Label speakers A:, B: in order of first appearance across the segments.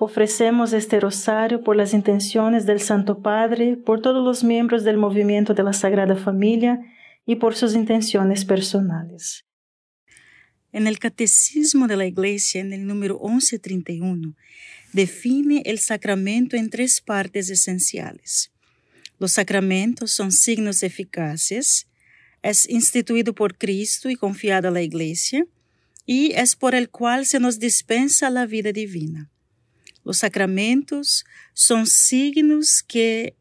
A: Ofrecemos este rosario por las intenciones del Santo Padre, por todos los miembros del movimiento de la Sagrada Familia y por sus intenciones personales. En el Catecismo de la Iglesia, en el número 1131, define el sacramento en tres partes esenciales. Los sacramentos son signos eficaces, es instituido por Cristo y confiado a la Iglesia, y es por el cual se nos dispensa la vida divina. Los sacramentos son signos que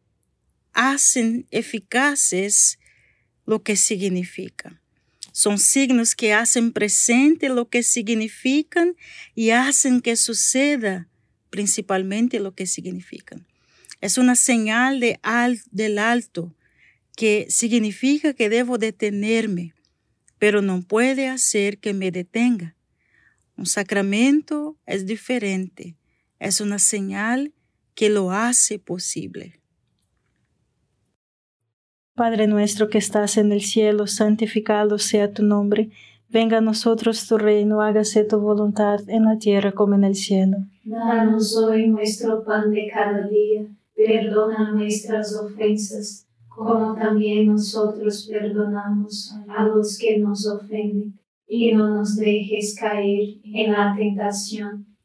A: hacen eficaces lo que significa. Son signos que hacen presente lo que significan y hacen que suceda principalmente lo que significan. Es una señal de del alto que significa que debo detenerme, pero no puede hacer que me detenga. Un sacramento es diferente es una señal que lo hace posible. Padre nuestro que estás en el cielo, santificado sea tu nombre. Venga a nosotros tu reino, hágase tu voluntad en la tierra como en el cielo.
B: Danos hoy nuestro pan de cada día, perdona nuestras ofensas, como también nosotros perdonamos a los que nos ofenden, y no nos dejes caer en la tentación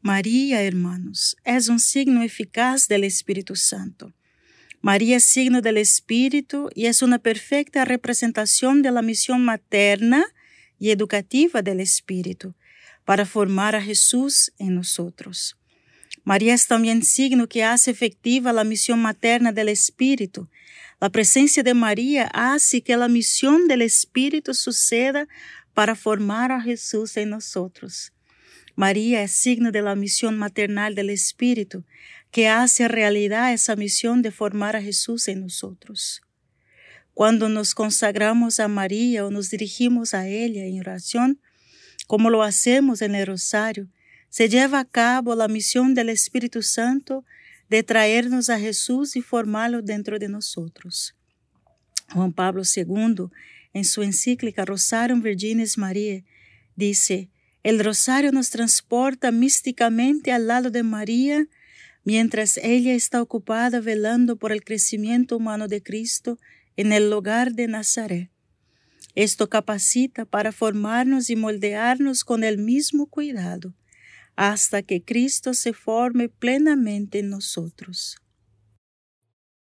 C: María, hermanos, es un signo eficaz del Espíritu Santo. María es signo del Espíritu y es una perfecta representación de la misión materna y educativa del Espíritu para formar a Jesús en nosotros. María es también signo que hace efectiva la misión materna del Espíritu. La presencia de María hace que la misión del Espíritu suceda para formar a Jesús en nosotros. María es signo de la misión maternal del Espíritu, que hace realidad esa misión de formar a Jesús en nosotros. Cuando nos consagramos a María o nos dirigimos a ella en oración, como lo hacemos en el rosario, se lleva a cabo la misión del Espíritu Santo de traernos a Jesús y formarlo dentro de nosotros. Juan Pablo II, en su encíclica Rosarium Virginis María, dice, el rosario nos transporta místicamente al lado de María mientras ella está ocupada velando por el crecimiento humano de Cristo en el hogar de Nazaret. Esto capacita para formarnos y moldearnos con el mismo cuidado hasta que Cristo se forme plenamente en nosotros.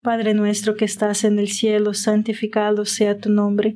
A: Padre nuestro que estás en el cielo, santificado sea tu nombre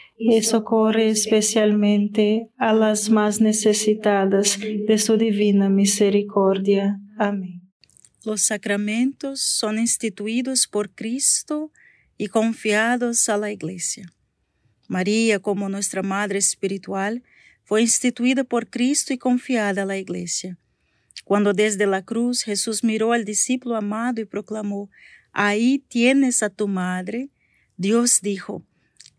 A: y socorre especialmente a las más necesitadas de su divina misericordia. Amén.
C: Los sacramentos son instituidos por Cristo y confiados a la Iglesia. María, como nuestra Madre Espiritual, fue instituida por Cristo y confiada a la Iglesia. Cuando desde la cruz Jesús miró al discípulo amado y proclamó, Ahí tienes a tu madre, Dios dijo,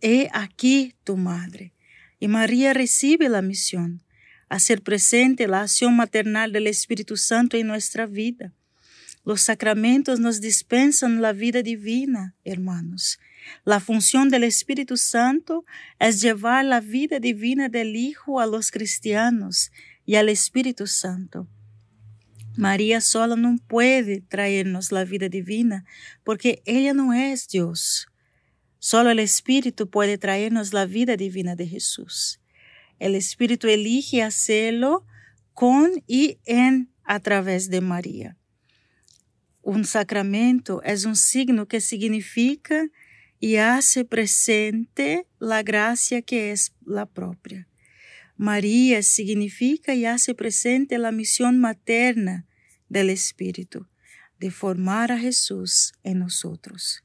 C: He aquí tu madre. Y María recibe la misión, hacer presente la acción maternal del Espíritu Santo en nuestra vida. Los sacramentos nos dispensan la vida divina, hermanos. La función del Espíritu Santo es llevar la vida divina del Hijo a los cristianos y al Espíritu Santo. María sola no puede traernos la vida divina porque ella no es Dios. Solo el Espíritu puede traernos la vida divina de Jesús. El Espíritu elige hacerlo con y en a través de María. Un sacramento es un signo que significa y hace presente la gracia que es la propia. María significa y hace presente la misión materna del Espíritu de formar a Jesús en nosotros.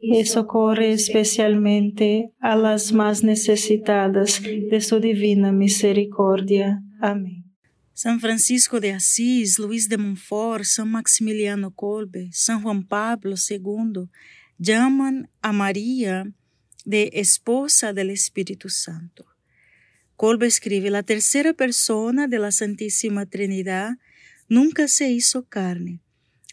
A: y socorre especialmente a las más necesitadas de su divina misericordia. Amén.
C: San Francisco de Assis, Luis de Montfort, San Maximiliano Kolbe, San Juan Pablo II llaman a María de esposa del Espíritu Santo. Kolbe escribe, la tercera persona de la Santísima Trinidad nunca se hizo carne.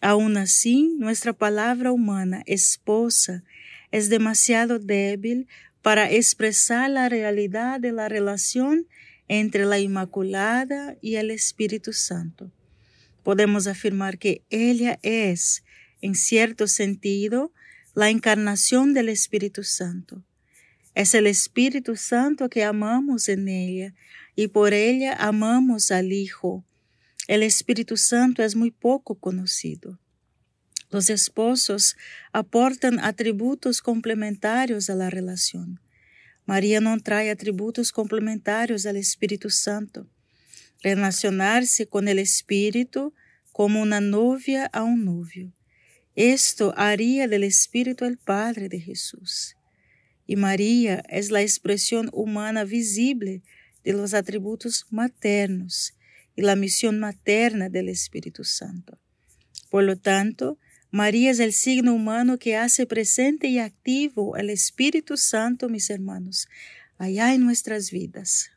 C: Aún así, nuestra palabra humana, esposa, es demasiado débil para expresar la realidad de la relación entre la Inmaculada y el Espíritu Santo. Podemos afirmar que ella es, en cierto sentido, la encarnación del Espíritu Santo. Es el Espíritu Santo que amamos en ella y por ella amamos al Hijo. El Espíritu Santo es muy poco conocido. Los esposos aportan atributos complementarios a la relación. María no trae atributos complementarios al Espíritu Santo. Relacionarse con el Espíritu como una novia a un novio. Esto haría del Espíritu el Padre de Jesús. Y María es la expresión humana visible de los atributos maternos y la misión materna del Espíritu Santo. Por lo tanto, María es el signo humano que hace presente y activo el Espíritu Santo, mis hermanos, allá en nuestras vidas.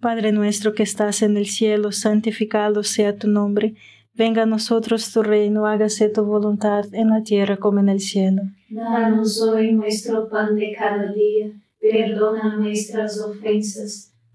A: Padre nuestro que estás en el cielo, santificado sea tu nombre. Venga a nosotros tu reino, hágase tu voluntad en la tierra como en el cielo.
B: Danos hoy nuestro pan de cada día, perdona nuestras ofensas,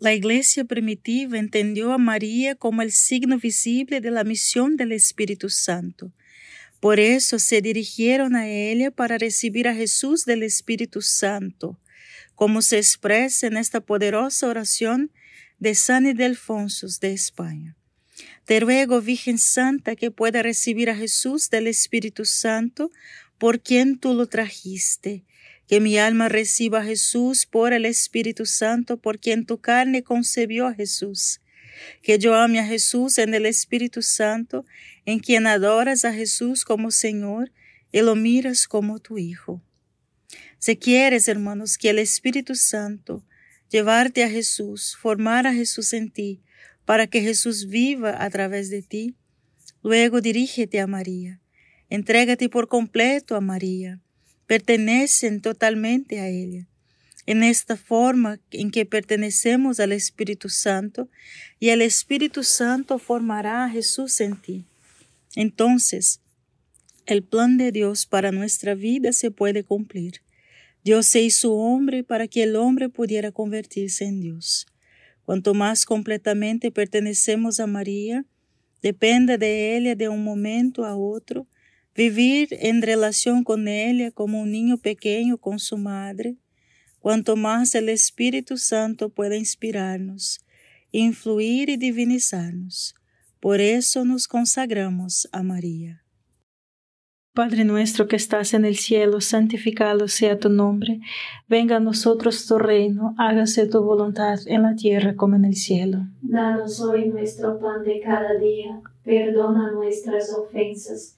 C: La iglesia primitiva entendió a María como el signo visible de la misión del Espíritu Santo. Por eso se dirigieron a ella para recibir a Jesús del Espíritu Santo, como se expresa en esta poderosa oración de San Ildefonso de España. Te ruego, Virgen Santa, que pueda recibir a Jesús del Espíritu Santo, por quien tú lo trajiste. Que mi alma reciba a Jesús por el Espíritu Santo, por quien tu carne concebió a Jesús. Que yo ame a Jesús en el Espíritu Santo, en quien adoras a Jesús como Señor y lo miras como tu Hijo. Si quieres, hermanos, que el Espíritu Santo llevarte a Jesús, formar a Jesús en ti, para que Jesús viva a través de ti. Luego dirígete a María. Entrégate por completo a María. Pertenecen totalmente a ella. En esta forma en que pertenecemos al Espíritu Santo, y el Espíritu Santo formará a Jesús en ti. Entonces, el plan de Dios para nuestra vida se puede cumplir. Dios se hizo hombre para que el hombre pudiera convertirse en Dios. Cuanto más completamente pertenecemos a María, depende de ella de un momento a otro, vivir en relación con ella como un niño pequeño con su madre, cuanto más el Espíritu Santo pueda inspirarnos, influir y divinizarnos. Por eso nos consagramos a María.
A: Padre nuestro que estás en el cielo, santificado sea tu nombre. Venga a nosotros tu reino, hágase tu voluntad en la tierra como en el cielo.
B: Danos hoy nuestro pan de cada día, perdona nuestras ofensas,